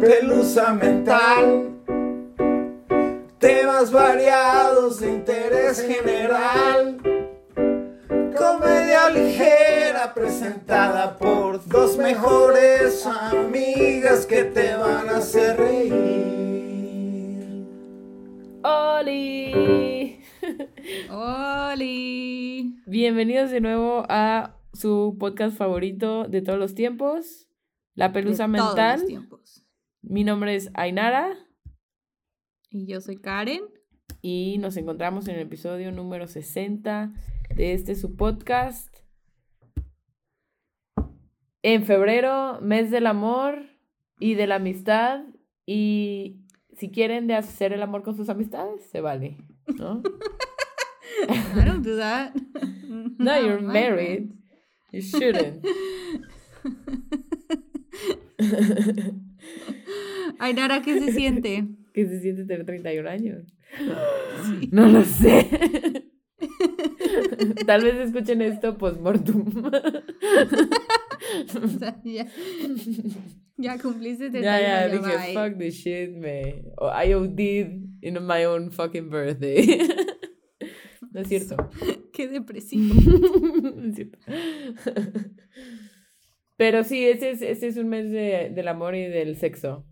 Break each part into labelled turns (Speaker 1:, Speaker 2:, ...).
Speaker 1: pelusa mental. Temas variados de interés general. Comedia ligera presentada por dos mejores amigas que te van a hacer reír.
Speaker 2: ¡Oli!
Speaker 3: ¡Oli!
Speaker 2: Bienvenidos de nuevo a su podcast favorito de todos los tiempos, La Pelusa
Speaker 3: De
Speaker 2: Mental.
Speaker 3: Todos los tiempos.
Speaker 2: Mi nombre es Ainara
Speaker 3: Y yo soy Karen.
Speaker 2: y nos encontramos en el episodio número 60 de este su podcast. En febrero, mes del amor y de la amistad. Y si quieren de hacer el amor con sus amistades, se vale, ¿no?
Speaker 3: I don't do that.
Speaker 2: No, you're married. You shouldn't.
Speaker 3: Ay, Nara, ¿qué se siente?
Speaker 2: ¿Qué se siente tener 31 años? No lo sé. Tal vez escuchen esto post-mortem.
Speaker 3: O sea, ya, ya cumpliste 31
Speaker 2: ya, ya,
Speaker 3: ya,
Speaker 2: dije,
Speaker 3: bye.
Speaker 2: fuck this shit, me. O I OD'd in my own fucking birthday. no es cierto.
Speaker 3: Qué depresivo.
Speaker 2: No es cierto. Pero sí, este es, este es un mes de- del amor y del sexo.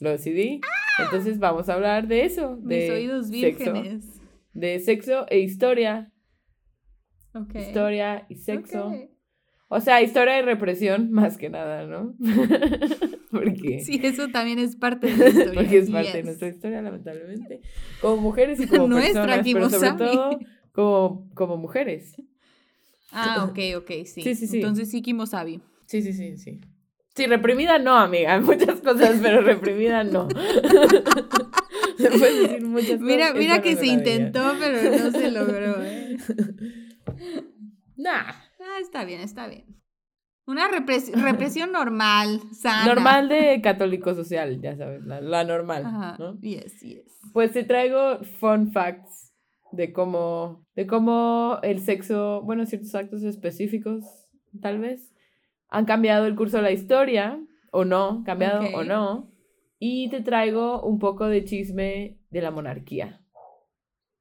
Speaker 2: Lo decidí. Entonces vamos a hablar de eso. De
Speaker 3: Mis oídos
Speaker 2: sexo,
Speaker 3: vírgenes.
Speaker 2: de sexo e historia.
Speaker 3: Ok.
Speaker 2: Historia y sexo. O sea, historia y represión, más que nada, ¿no? Porque,
Speaker 3: Sí, eso también es parte de la historia.
Speaker 2: porque es parte de nuestra historia, lamentablemente. Como mujeres y como
Speaker 3: Nuestra
Speaker 2: personas, pero sobre todo como, como mujeres.
Speaker 3: Ah, ok, ok, sí.
Speaker 2: Sí, sí, sí.
Speaker 3: Entonces sí, Kimosabi.
Speaker 2: Sí, sí, sí, sí. Sí, reprimida no, amiga. Muchas cosas, pero reprimida no. Se puede decir muchas cosas.
Speaker 3: Mira, mira que se intentó, pero no se logró. ¿eh?
Speaker 2: Nah.
Speaker 3: Ah, está bien, está bien. Una repres- represión normal, sana.
Speaker 2: Normal de católico social, ya sabes, la, la normal,
Speaker 3: Ajá.
Speaker 2: ¿no?
Speaker 3: Yes, yes.
Speaker 2: Pues te traigo fun facts de cómo, de cómo el sexo, bueno, ciertos actos específicos, tal vez, han cambiado el curso de la historia, o no, cambiado
Speaker 3: Ok.
Speaker 2: o no. Y te traigo un poco de chisme de la monarquía,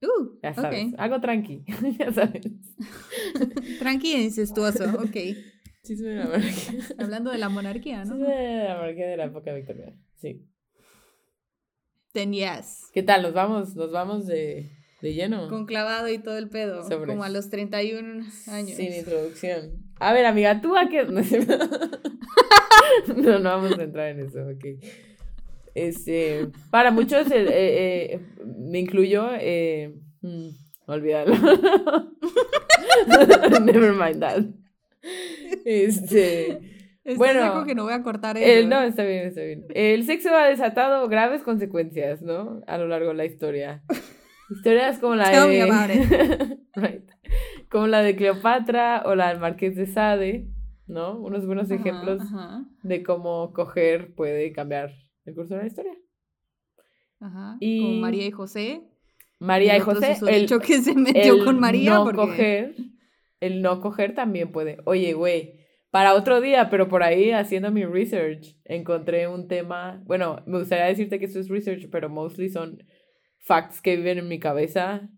Speaker 3: Uh,
Speaker 2: ya sabes,
Speaker 3: ok.
Speaker 2: algo tranqui, ya sabes.
Speaker 3: Tranqui e incestuoso, ok.
Speaker 2: Chisme de la monarquía.
Speaker 3: Hablando de la monarquía, ¿no?
Speaker 2: Chisme de la monarquía de la época victoriana, sí.
Speaker 3: Then yes.
Speaker 2: ¿Qué tal? Nos vamos, nos vamos de, de lleno.
Speaker 3: Con clavado y todo el pedo.
Speaker 2: Sobres.
Speaker 3: Como a los 31 años.
Speaker 2: Sin introducción. A ver, amiga, ¿tú a qué? No, no vamos a entrar en eso, ok. Este, para muchos, eh, eh, eh, me incluyo, eh, mm, olvídalo. Never mind that. Este,
Speaker 3: ¿Estás
Speaker 2: Bueno,
Speaker 3: acuerdo que no voy a cortar eso?
Speaker 2: el, no, está bien, está bien. El sexo ha desatado graves consecuencias, ¿no? A lo largo de la historia. Historias como la
Speaker 3: Tell me
Speaker 2: de...
Speaker 3: about
Speaker 2: Right. Como la de Cleopatra o la del Marqués de Sade, ¿no? Unos buenos
Speaker 3: Ajá,
Speaker 2: ejemplos
Speaker 3: Ajá,
Speaker 2: de cómo coger puede cambiar el curso de la historia.
Speaker 3: ajá.
Speaker 2: Y-
Speaker 3: Como María y José.
Speaker 2: María y José, el,
Speaker 3: que se metió
Speaker 2: el
Speaker 3: con María
Speaker 2: no
Speaker 3: porque...
Speaker 2: coger, el no coger también puede. Oye, güey, para otro día, pero por ahí haciendo mi research, encontré un tema, bueno, me gustaría decirte que esto es research, pero mostly son facts que viven en mi cabeza.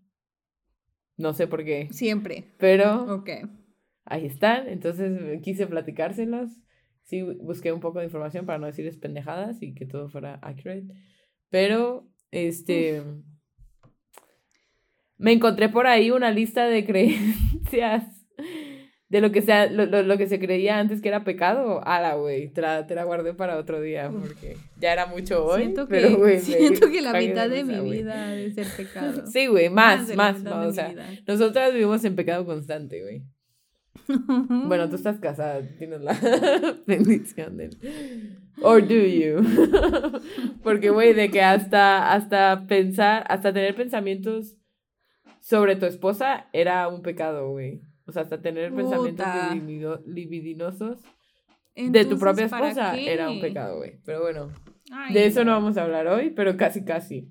Speaker 2: No sé por qué,
Speaker 3: Siempre.
Speaker 2: pero
Speaker 3: Ok.
Speaker 2: ahí están. Entonces quise platicárselos. Sí, busqué un poco de información para no decirles pendejadas y que todo fuera accurate. Pero, este. Me encontré por ahí una lista de creencias de lo que, sea, lo, lo- lo que se creía antes que era pecado. Ala, güey. Te la, te la guardé para otro día porque ya era mucho hoy.
Speaker 3: siento que,
Speaker 2: pero, me
Speaker 3: siento que la mitad de mi vida ha de ser pecado.
Speaker 2: Sí, güey, más,
Speaker 3: de
Speaker 2: más.
Speaker 3: mitad de
Speaker 2: o sea, nosotras vivimos en pecado constante, güey. Bueno, tú estás casada, tienes la bendición del... Or do you? Porque, güey, de que hasta, hasta pensar, hasta tener pensamientos sobre tu esposa era un pecado, güey. O sea, hasta tener pensamientos
Speaker 3: Puta.
Speaker 2: libido- libidinosos de tu
Speaker 3: Entonces,
Speaker 2: propia
Speaker 3: ¿para
Speaker 2: esposa era un pecado, güey. Pero bueno,
Speaker 3: Ay,
Speaker 2: de eso no vamos a hablar hoy, pero casi, casi.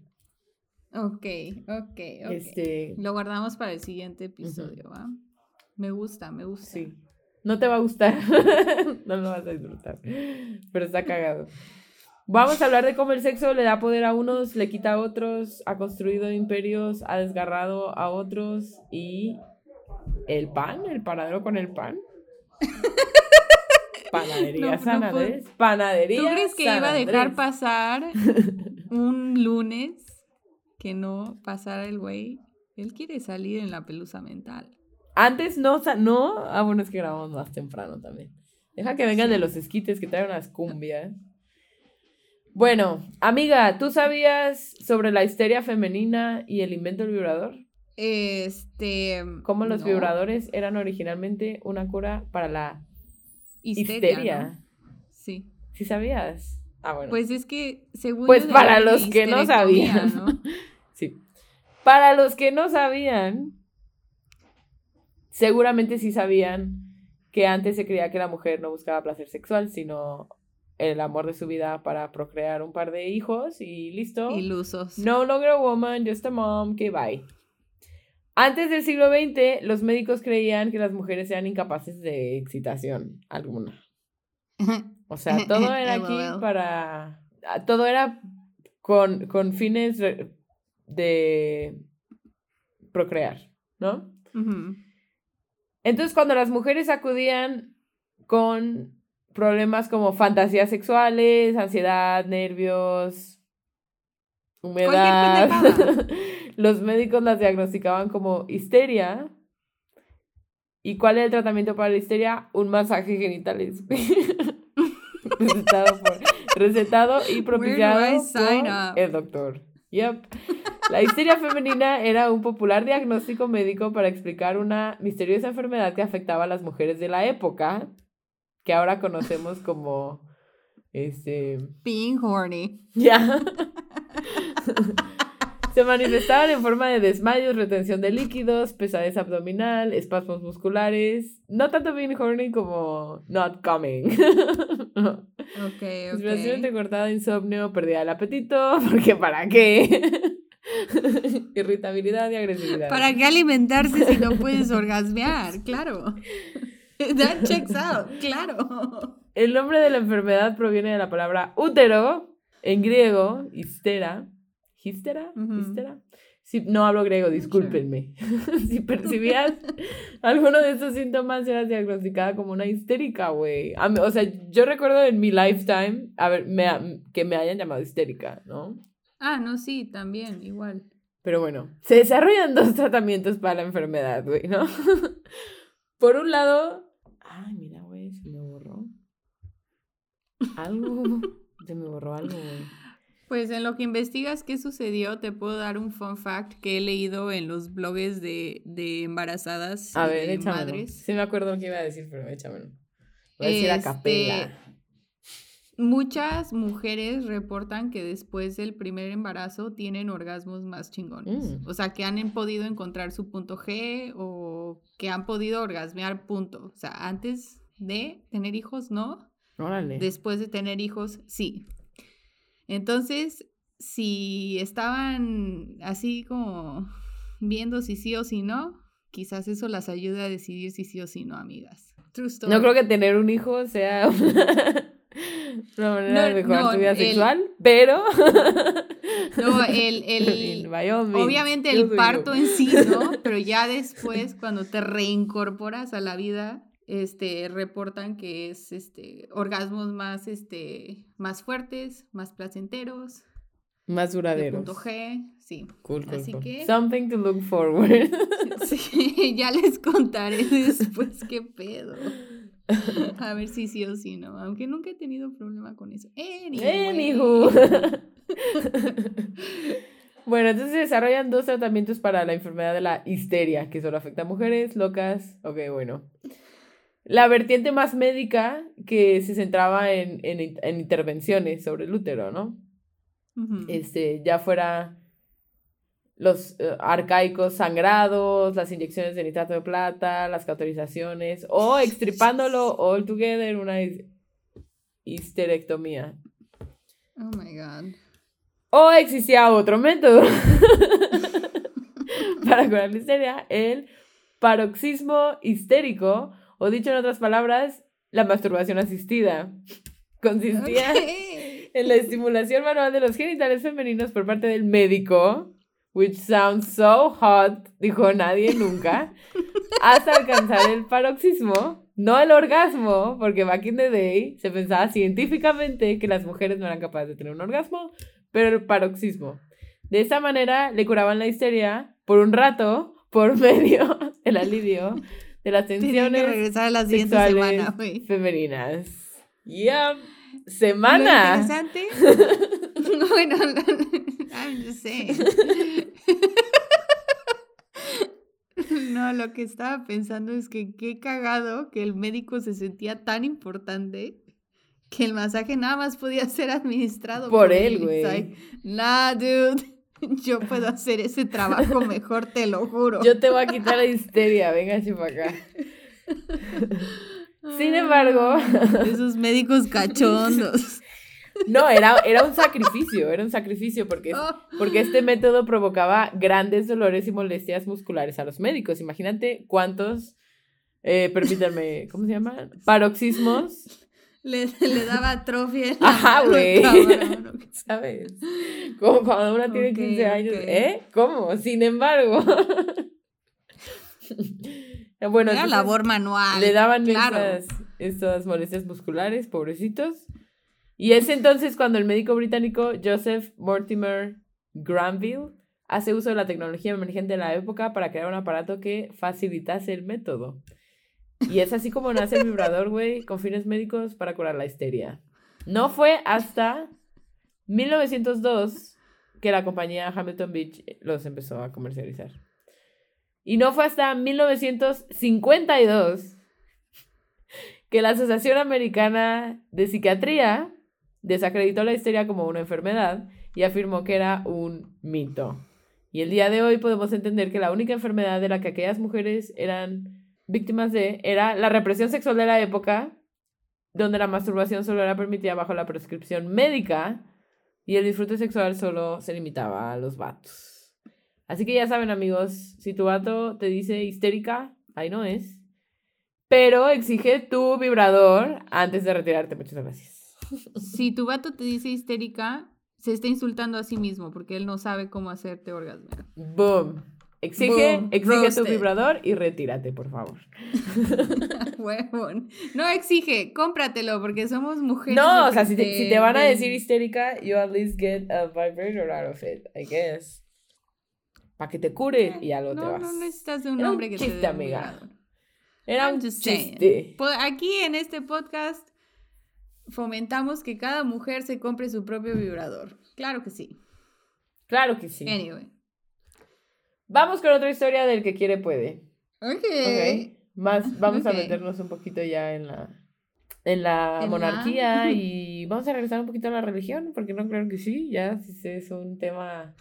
Speaker 3: Ok, ok, ok.
Speaker 2: Este,
Speaker 3: Lo guardamos para el siguiente episodio, ¿va? Me gusta, me gusta.
Speaker 2: sí. No te va a gustar, no lo vas a disfrutar, pero está cagado. Vamos a hablar de cómo el sexo le da poder a unos, le quita a otros, ha construido imperios, ha desgarrado a otros y el pan, el paradero con el pan. Panadería
Speaker 3: No,
Speaker 2: San. Andrés. Panadería
Speaker 3: ¿Tú crees que
Speaker 2: San
Speaker 3: iba a dejar pasar un lunes que no pasara el güey? Él quiere salir en la pelusa mental.
Speaker 2: Antes no, no. Ah, bueno, es que grabamos más temprano también. Deja que vengan de los esquites que traen unas cumbias. Bueno, amiga, ¿tú sabías sobre la histeria femenina y el invento del vibrador?
Speaker 3: Este.
Speaker 2: Cómo los
Speaker 3: no,
Speaker 2: vibradores eran originalmente una cura para la
Speaker 3: Histeria.
Speaker 2: histeria.
Speaker 3: ¿no? Sí.
Speaker 2: ¿Sí sabías? Ah, bueno.
Speaker 3: Pues es que, según.
Speaker 2: Pues para los que no sabían.
Speaker 3: ¿no?
Speaker 2: Sí. Para los que no sabían, seguramente sí sabían que antes se creía que la mujer no buscaba placer sexual, sino el amor de su vida para procrear un par de hijos y listo.
Speaker 3: Ilusos.
Speaker 2: No longer a woman, just a mom, que bye. Antes del siglo XX, los médicos creían que las mujeres eran incapaces de excitación alguna. O sea, todo era aquí para. ah, Todo era con, con fines de procrear, ¿no? Entonces, cuando las mujeres acudían con problemas como fantasías sexuales, ansiedad, nervios, humedad, los médicos las diagnosticaban como histeria. ¿Y cuál era el tratamiento para la histeria? Un masaje genitales. recetado, por- recetado y propiciado por el doctor. Yep. La histeria femenina era un popular diagnóstico médico para explicar una misteriosa enfermedad que afectaba a las mujeres de la época, que ahora conocemos como este
Speaker 3: Being horny.
Speaker 2: ya. Se manifestaban en forma de desmayos, retención de líquidos, pesadez abdominal, espasmos musculares. No tanto being horny como not coming.
Speaker 3: Ok,
Speaker 2: Respiración entrecortada, insomnio, pérdida del apetito, porque ¿para qué? Irritabilidad y agresividad.
Speaker 3: ¿Para qué alimentarse si no puedes orgasmear? Claro. That checks out, claro.
Speaker 2: El nombre de la enfermedad proviene de la palabra útero, en griego, histera. ¿Histera?
Speaker 3: Ujú.
Speaker 2: ¿Histera? Sí, no hablo griego, discúlpenme. si percibías alguno de estos síntomas, eras diagnosticada como una histérica, güey. O sea, yo recuerdo en mi lifetime a ver, me- que me hayan llamado histérica, ¿no?
Speaker 3: Ah, no, sí, también, igual.
Speaker 2: Pero bueno, se desarrollan dos tratamientos para la enfermedad, güey, ¿no? Por un lado, ay, mira, güey, se me borró. Algo, se me borró algo, güey.
Speaker 3: Pues en lo que investigas qué sucedió, te puedo dar un fun fact que he leído en los blogs de, de embarazadas
Speaker 2: A
Speaker 3: y
Speaker 2: ver,
Speaker 3: de
Speaker 2: échamelo.
Speaker 3: madres.
Speaker 2: Sí me acuerdo que iba a decir, pero échamelo. Voy a decir a
Speaker 3: Este,
Speaker 2: capela.
Speaker 3: Muchas mujeres reportan que después del primer embarazo tienen orgasmos más chingones.
Speaker 2: Mm.
Speaker 3: O sea, que han podido encontrar su punto G o que han podido orgasmear punto. O sea, antes de tener hijos, no.
Speaker 2: Órale.
Speaker 3: Después de tener hijos, sí. Entonces, si estaban así como viendo si sí o si no, quizás eso las ayude a decidir si sí o si no, amigas. True story.
Speaker 2: No creo que tener un hijo sea una manera de
Speaker 3: No,
Speaker 2: mejorar
Speaker 3: no,
Speaker 2: tu vida
Speaker 3: el-
Speaker 2: sexual, pero...
Speaker 3: No, el, el, obviamente el parto
Speaker 2: yo.
Speaker 3: en sí, ¿no? Pero ya después, cuando te reincorporas a la vida, este, reportan que es, este, orgasmos más, este, más fuertes, más placenteros,
Speaker 2: Más
Speaker 3: de
Speaker 2: duraderos.
Speaker 3: punto G, sí.
Speaker 2: Cool, cool,
Speaker 3: Así
Speaker 2: cool.
Speaker 3: que-
Speaker 2: Something to look forward.
Speaker 3: Sí, ya les contaré después qué pedo. A ver si sí o sí no, aunque nunca he tenido problema con eso. Anyway.
Speaker 2: Anywho. bueno, entonces se desarrollan dos tratamientos para la enfermedad de la histeria, que solo afecta a mujeres locas. Ok, bueno. La vertiente más médica que se centraba en, en, en intervenciones sobre el útero, ¿no? Este, ya fuera los eh, arcaicos sangrados, las inyecciones de nitrato de plata, las cauterizaciones, o extripándolo all together, una his- histerectomía.
Speaker 3: Oh my god.
Speaker 2: O existía otro método para curar la histeria, el paroxismo histérico, o dicho en otras palabras, la masturbación asistida. Consistía en la estimulación manual de los genitales femeninos por parte del médico, which sounds so hot, dijo nadie nunca, hasta alcanzar el paroxismo, no el orgasmo, porque back in the day se pensaba científicamente que las mujeres no eran capaces de tener un orgasmo, pero el paroxismo. De esa manera le curaban la histeria por un rato por medio del alivio de las
Speaker 3: Tienen que
Speaker 2: tensiones
Speaker 3: regresar a la siguiente semana, güey.
Speaker 2: femeninas. Ya,
Speaker 3: Lo
Speaker 2: semana.
Speaker 3: interesante. bueno, I'm just saying. No, lo que estaba pensando es que qué cagado que el médico se sentía tan importante que el masaje nada más podía ser administrado
Speaker 2: Por él,
Speaker 3: It's
Speaker 2: güey.
Speaker 3: like, nah, dude. Yo puedo hacer ese trabajo mejor, te lo juro.
Speaker 2: Yo te voy a quitar la histeria, venga para acá. Sin embargo,
Speaker 3: Esos médicos cachondos.
Speaker 2: no, era, era un sacrificio, era un sacrificio porque,
Speaker 3: Oh.
Speaker 2: porque este método provocaba grandes dolores y molestias musculares a los médicos. Imagínate cuántos, eh, permítanme, ¿cómo se llama? Paroxismos,
Speaker 3: Le, le daba atrofia.
Speaker 2: Ajá, güey. ¿sabes? Como cuando una tiene
Speaker 3: Ok,
Speaker 2: 15 años. ¿eh? ¿Cómo? Sin embargo. bueno,
Speaker 3: Era labor manual.
Speaker 2: Le daban
Speaker 3: claro.
Speaker 2: esas, esas molestias musculares, pobrecitos. Y es entonces cuando el médico británico Joseph Mortimer Granville hace uso de la tecnología emergente de la época para crear un aparato que facilitase el método. Y es así como nace el vibrador, güey, con fines médicos para curar la histeria. No fue hasta 1902 que la compañía Hamilton Beach los empezó a comercializar. Y no fue hasta 1952 que la Asociación Americana de Psiquiatría desacreditó la histeria como una enfermedad y afirmó que era un mito. Y el día de hoy podemos entender que la única enfermedad de la que aquellas mujeres eran víctimas de era la represión sexual de la época, donde la masturbación solo era permitida bajo la prescripción médica y el disfrute sexual solo se limitaba a los vatos. Así que ya saben, amigos, si tu vato te dice histérica, ahí no es. Pero exige tu vibrador antes de retirarte. Muchas gracias.
Speaker 3: Si tu vato te dice histérica, se está insultando a sí mismo porque él no sabe cómo hacerte orgasmear.
Speaker 2: Boom. Exige,
Speaker 3: Boom.
Speaker 2: exige tu vibrador y retírate, por favor.
Speaker 3: Huevón. No exige, cómpratelo porque somos mujeres.
Speaker 2: No, o sea, si te, si te van a decir histérica, you at least get a vibrator out of it, I guess. Para que te cure y algo te
Speaker 3: No,
Speaker 2: vas.
Speaker 3: no necesitas de un
Speaker 2: Era un
Speaker 3: hombre que te
Speaker 2: chiste,
Speaker 3: dé un
Speaker 2: amiga. Era
Speaker 3: I'm
Speaker 2: un chiste.
Speaker 3: Po- Aquí en este podcast fomentamos que cada mujer se compre su propio vibrador. Claro que sí.
Speaker 2: Claro que sí.
Speaker 3: Anyway.
Speaker 2: Vamos con otra historia del que quiere puede.
Speaker 3: Ok.
Speaker 2: Ok. Más, vamos a meternos un poquito ya en la, en la
Speaker 3: ¿En la?
Speaker 2: monarquía y vamos a regresar un poquito a la religión, porque no creo que sí, ya es un tema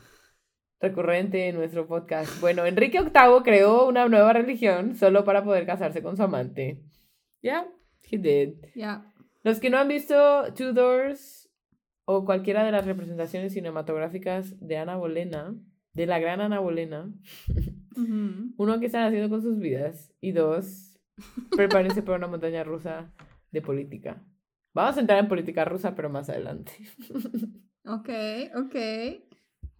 Speaker 2: recurrente en nuestro podcast. Bueno, Enrique VIII creó una nueva religión solo para poder casarse con su amante. Ya, he did.
Speaker 3: Ya.
Speaker 2: Los que no han visto Tudors o cualquiera de las representaciones cinematográficas de Ana Bolena, de la gran Ana Bolena, uno, ¿qué están haciendo con sus vidas? Y dos, prepárense para una montaña rusa de política. Vamos a entrar en política rusa, pero más adelante.
Speaker 3: Ok, ok.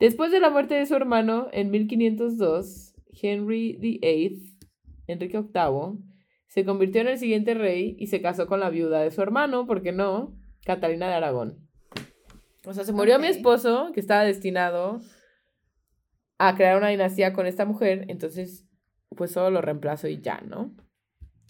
Speaker 2: Después de la muerte de su hermano en 1502, Henry VIII, Enrique VIII, se convirtió en el siguiente rey y se casó con la viuda de su hermano, ¿por qué no? Catalina de Aragón. O sea, se murió mi esposo, que estaba destinado a crear una dinastía con esta mujer, entonces pues solo lo reemplazo y ya, ¿no?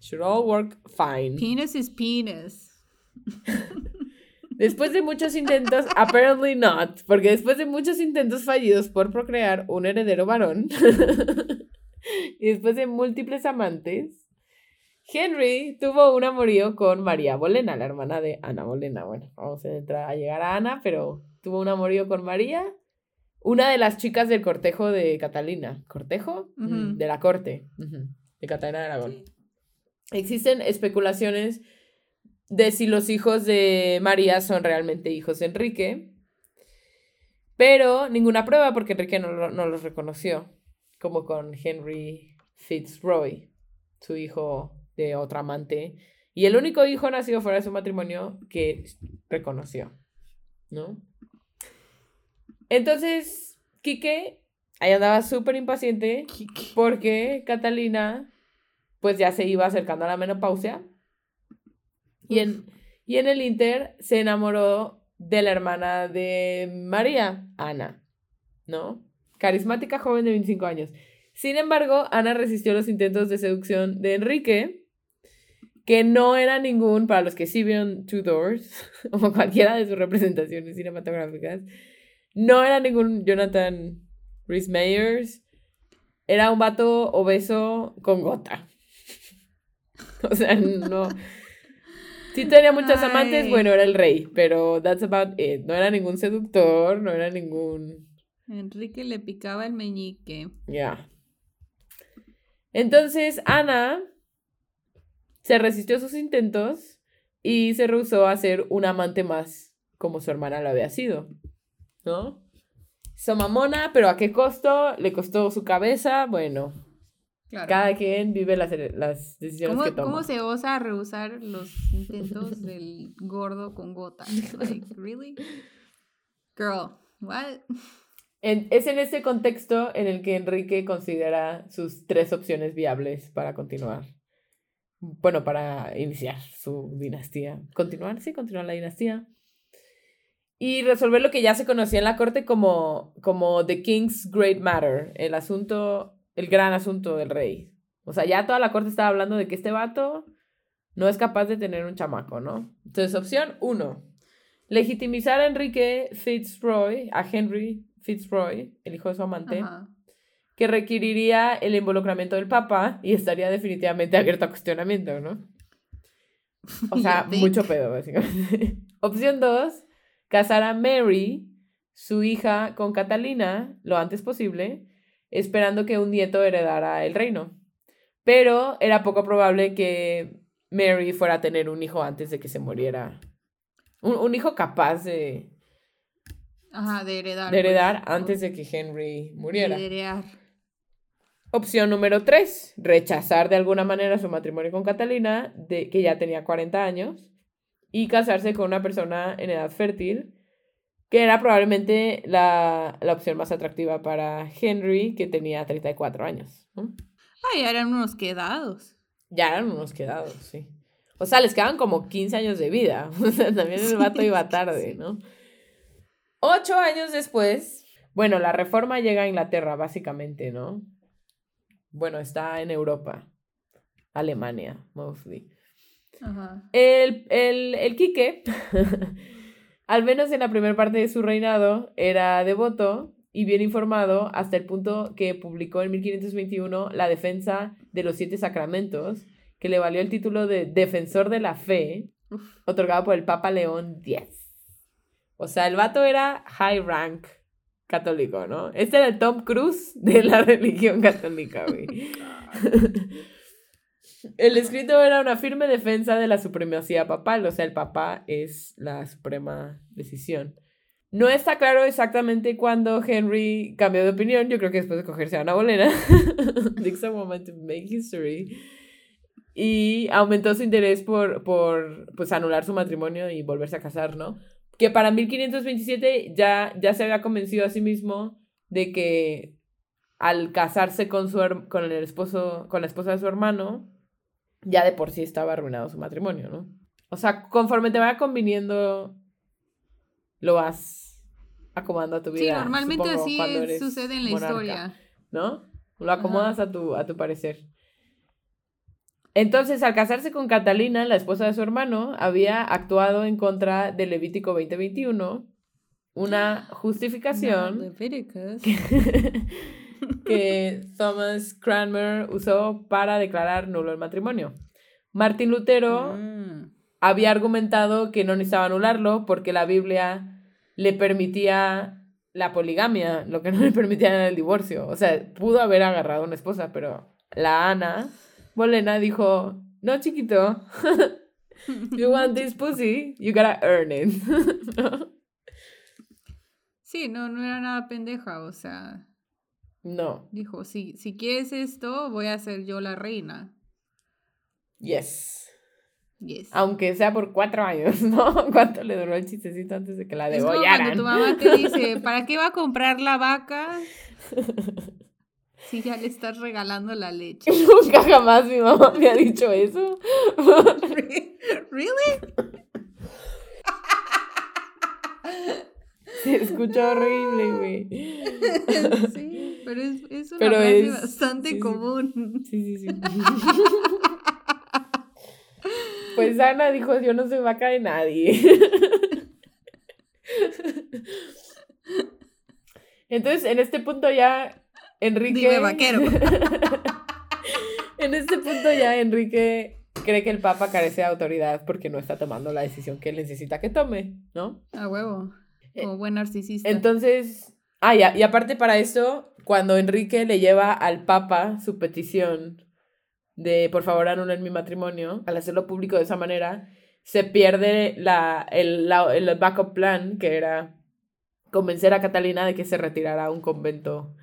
Speaker 2: Should all work fine.
Speaker 3: Penis is penis.
Speaker 2: Después de muchos intentos, apparently not, porque después de muchos intentos fallidos por procrear un heredero varón, y después de múltiples amantes, Henry tuvo un amorío con María Bolena, la hermana de Ana Bolena. Bueno, vamos a entrar a llegar a Ana, pero tuvo un amorío con María, una de las chicas del cortejo de Catalina. ¿Cortejo? Mm. De la corte, de Catalina de Aragón. Existen especulaciones de si los hijos de María son realmente hijos de Enrique, pero ninguna prueba porque Enrique no, no los reconoció, como con Henry Fitzroy, su hijo de otra amante, y el único hijo nacido fuera de su matrimonio que reconoció. ¿no? Entonces, Quique ahí andaba súper impaciente porque Catalina pues ya se iba acercando a la menopausia y en, y en el Inter se enamoró de la hermana de María, Ana, ¿no? Carismática joven de 25 años. Sin embargo, Ana resistió los intentos de seducción de Enrique, que no era ningún, para los que sí vieron Two Doors, o cualquiera de sus representaciones cinematográficas, no era ningún Jonathan Rhys Meyers, era un vato obeso con gota. o sea, no. Sí tenía muchas amantes, bueno, era el rey, pero that's about it. No era ningún seductor, no era ningún...
Speaker 3: Enrique le picaba el meñique.
Speaker 2: Ya. Entonces, Ana se resistió a sus intentos y se rehusó a ser un amante más como su hermana lo había sido, ¿no? Somamona, pero ¿a qué costo? Le costó su cabeza, bueno, cada quien vive las, las decisiones
Speaker 3: ¿Cómo,
Speaker 2: que toma.
Speaker 3: ¿Cómo se osa rehusar los intentos del gordo con gota? Like, really? Girl, what?
Speaker 2: es en este contexto en el que Enrique considera sus tres opciones viables para continuar. Bueno, para iniciar su dinastía. Continuar, sí, continuar la dinastía. Y resolver lo que ya se conocía en la corte como, como The King's Great Matter, el asunto el gran asunto del rey. O sea, ya toda la corte estaba hablando de que este vato no es capaz de tener un chamaco, ¿no? Entonces, opción uno, legitimizar a Enrique Fitzroy, a Henry Fitzroy, el hijo de su amante, que requeriría el involucramiento del Papa y estaría definitivamente abierto a cuestionamiento, ¿no? O sea, mucho pedo, básicamente. opción dos, casar a Mary, su hija, con Catalina lo antes posible esperando que un nieto heredara el reino. Pero era poco probable que Mary fuera a tener un hijo antes de que se muriera. Un, hijo capaz de...
Speaker 3: Ajá, de heredar.
Speaker 2: De heredar pues. antes de que Henry muriera. Opción número 3, rechazar de alguna manera su matrimonio con Catalina, de, que ya tenía 40 años, y casarse con una persona en edad fértil que era probablemente la, opción más atractiva para Henry, que tenía 34 años.
Speaker 3: Ah, ya eran unos quedados.
Speaker 2: Ya eran unos quedados, sí. O sea, les quedaban como 15 años de vida. O sea, también el vato iba tarde, ¿no? Ocho años después, bueno, la reforma llega a Inglaterra, básicamente, ¿no? Bueno, está en Europa. Alemania, mostly. Ajá. El, el, el Quique Al menos en la primera parte de su reinado era devoto y bien informado hasta el punto que publicó en 1521 la defensa de los siete sacramentos, que le valió el título de defensor de la fe, otorgado por el Papa León X. O sea, el vato era high rank católico, ¿no? Este era el Tom Cruise de la religión católica, güey. El escrito era una firme defensa de la supremacía papal, o sea, el papá es la suprema decisión. No está claro exactamente cuándo Henry cambió de opinión, yo creo que después de cogerse a una bolena, a moment to make history, y aumentó su interés por, por pues, anular su matrimonio y volverse a casar, ¿no? Que para 1527 ya, ya se había convencido a sí mismo de que al casarse con, su, con el esposo, con la esposa de su hermano, ya de por sí estaba arruinado su matrimonio, ¿no? O sea, conforme te vaya conviniendo, lo vas acomodando a tu vida.
Speaker 3: Sí, normalmente así sucede en la historia.
Speaker 2: ¿No? Lo acomodas a tu, a tu parecer. Entonces, al casarse con Catalina, la esposa de su hermano, había actuado en contra del Levítico 2021, una justificación que Thomas Cranmer usó para declarar nulo el matrimonio. Martín Lutero mm. había argumentado que no necesitaba anularlo porque la Biblia le permitía la poligamia, lo que no le permitía era el divorcio. O sea, pudo haber agarrado a una esposa, pero la Ana Bolena dijo, no chiquito, you want this pussy, you gotta earn it.
Speaker 3: Sí, no, no era nada pendeja, o sea.
Speaker 2: No.
Speaker 3: Dijo, si, si quieres esto, voy a ser yo la reina.
Speaker 2: Yes.
Speaker 3: Yes.
Speaker 2: Aunque sea por cuatro años, ¿no? ¿Cuánto le duró el chistecito antes de que la
Speaker 3: Es como cuando
Speaker 2: degollaran?
Speaker 3: tu mamá te dice, ¿para qué va a comprar la vaca si ya le estás regalando la leche?
Speaker 2: Nunca jamás mi mamá me ha dicho eso.
Speaker 3: ¿Really?
Speaker 2: Se escucha horrible, güey.
Speaker 3: Sí, pero es, es una
Speaker 2: Pero
Speaker 3: frase
Speaker 2: es-
Speaker 3: bastante
Speaker 2: sí,
Speaker 3: común.
Speaker 2: Sí, sí, sí. Pues Ana dijo, yo no soy vaca de nadie. Entonces, en este punto ya, Enrique...
Speaker 3: Dime vaquero.
Speaker 2: En este punto ya Enrique cree que el Papa carece de autoridad porque no está tomando la decisión que él necesita que tome, ¿no?
Speaker 3: A huevo. Como buen narcisista.
Speaker 2: Entonces, ah, ya, y aparte para eso, cuando Enrique le lleva al Papa su petición de por favor anulen mi matrimonio, al hacerlo público de esa manera, se pierde la, el, la- el backup plan que era convencer a Catalina de que se retirara a un convento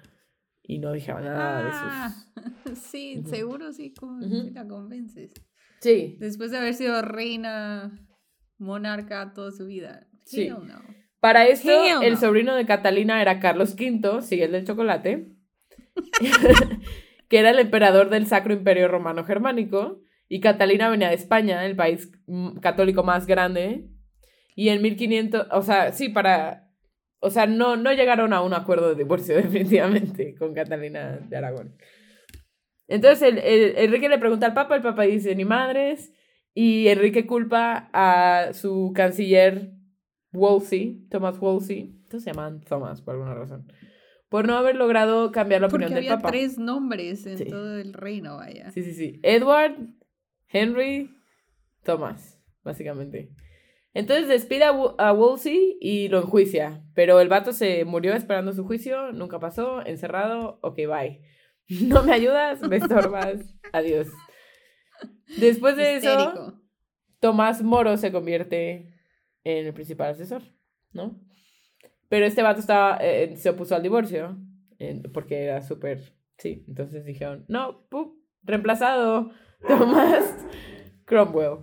Speaker 2: y no dijera nada de
Speaker 3: Ah,
Speaker 2: sus...
Speaker 3: sí,
Speaker 2: Ujú.
Speaker 3: seguro sí, como
Speaker 2: Ujú.
Speaker 3: sí la convences.
Speaker 2: Sí,
Speaker 3: Después de haber sido reina, monarca toda su vida.
Speaker 2: Sí.
Speaker 3: No.
Speaker 2: Para esto, el
Speaker 3: no.
Speaker 2: sobrino de Catalina era Carlos V, sigue el del chocolate, que era el emperador del Sacro Imperio Romano Germánico, y Catalina venía de España, el país mm, católico más grande, y en 1500, o sea, sí, para, o sea, no, no llegaron a un acuerdo de divorcio definitivamente con Catalina de Aragón. Entonces, el, el- Enrique le pregunta al Papa, el Papa dice, ni madres, y Enrique culpa a su canciller Wolsey, Thomas Wolsey, todos se llaman Thomas por alguna razón, por no haber logrado cambiar la
Speaker 3: Porque
Speaker 2: opinión del
Speaker 3: había
Speaker 2: Papa.
Speaker 3: tres nombres en
Speaker 2: Sí.
Speaker 3: todo el reino, vaya.
Speaker 2: Sí, sí, sí. Edward, Henry, Thomas, básicamente. Entonces despide a, Wo- a Wolsey y lo enjuicia, pero el vato se murió esperando su juicio, nunca pasó, encerrado, ok, bye. No me ayudas, me estorbas, adiós. Después de eso. Tomás Moro se convierte el principal asesor, ¿no? Pero este vato estaba, eh, se opuso al divorcio, en- porque era súper, sí, entonces dijeron, no, ¡pup! reemplazado, Tomás Cromwell.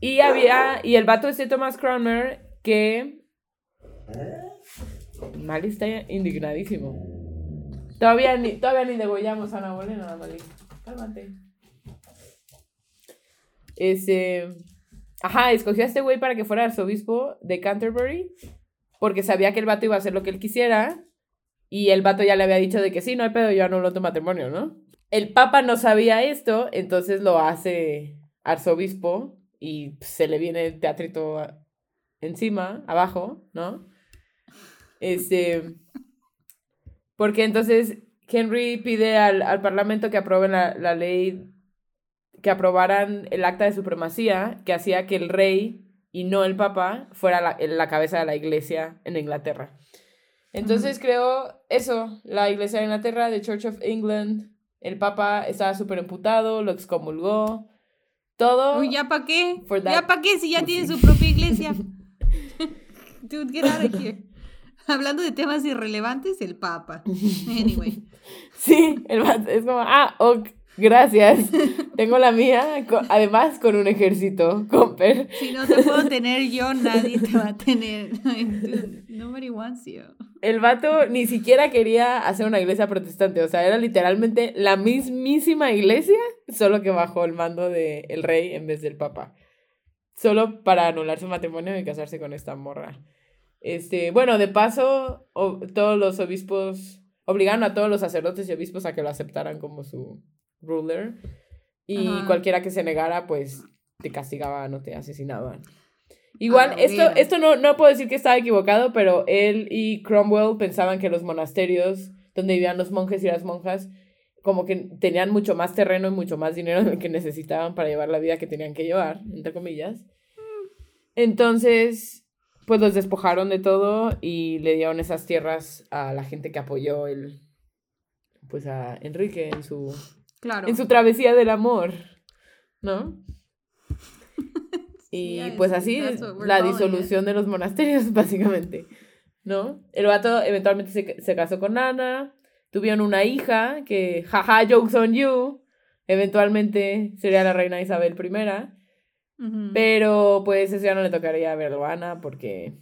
Speaker 2: Y había, y el vato este Tomás Cromwell, que... Mali está indignadísimo. Todavía ni, todavía ni degollamos a Ana Bolena, Mali. Cálmate. Este. Ajá, escogió a este güey para que fuera arzobispo de Canterbury. Porque sabía que el vato iba a hacer lo que él quisiera. Y el vato ya le había dicho de que sí, no hay pedo, yo anulo tu matrimonio, ¿no? El papa no sabía esto, entonces lo hace arzobispo. Y se le viene el teatrito encima, abajo, ¿no? Este. Porque entonces Henry pide al, al Parlamento que aprueben la, la ley, que aprobaran el acta de supremacía que hacía que el rey y no el papa fuera la, la cabeza de la iglesia en Inglaterra. Entonces creo eso, la iglesia de Inglaterra, the Church of England, el papa estaba súper emputado, lo excomulgó, todo.
Speaker 3: Uy, ¿ya para qué? ¿Ya para qué si ya tiene su propia iglesia? Dude, get out of here. Hablando de temas irrelevantes, el Papa. Anyway.
Speaker 2: Sí, el es como, ah, ok, gracias. Tengo la mía, además con un ejército, Comper.
Speaker 3: Si no te puedo tener yo, nadie te va a tener. Dude, nobody wants you.
Speaker 2: El vato ni siquiera quería hacer una iglesia protestante, o sea, era literalmente la mismísima iglesia, solo que bajo el mando del rey en vez del papa. Solo para anular su matrimonio y casarse con esta morra. Este, bueno, de paso, todos los obispos obligaron a todos los sacerdotes y obispos a que lo aceptaran como su ruler. Y
Speaker 3: Ajá.
Speaker 2: cualquiera que se negara, pues te castigaban o te asesinaban. Igual,
Speaker 3: la
Speaker 2: esto, esto no, no puedo decir que estaba equivocado, pero él y Cromwell pensaban que los monasterios donde vivían los monjes y las monjas como que tenían mucho más terreno y mucho más dinero del que necesitaban para llevar la vida que tenían que llevar, entre comillas. Entonces, pues los despojaron de todo y le dieron esas tierras a la gente que apoyó el, pues a Enrique en su,
Speaker 3: Claro.
Speaker 2: en su travesía del amor, ¿no? Y
Speaker 3: Yeah,
Speaker 2: pues así la disolución de los monasterios, básicamente, ¿no? El vato eventualmente se, se casó con Ana, tuvieron una hija que, jaja, jokes on you, Eventualmente sería la reina Isabel I. Pero pues eso ya no le tocaría a Verluana porque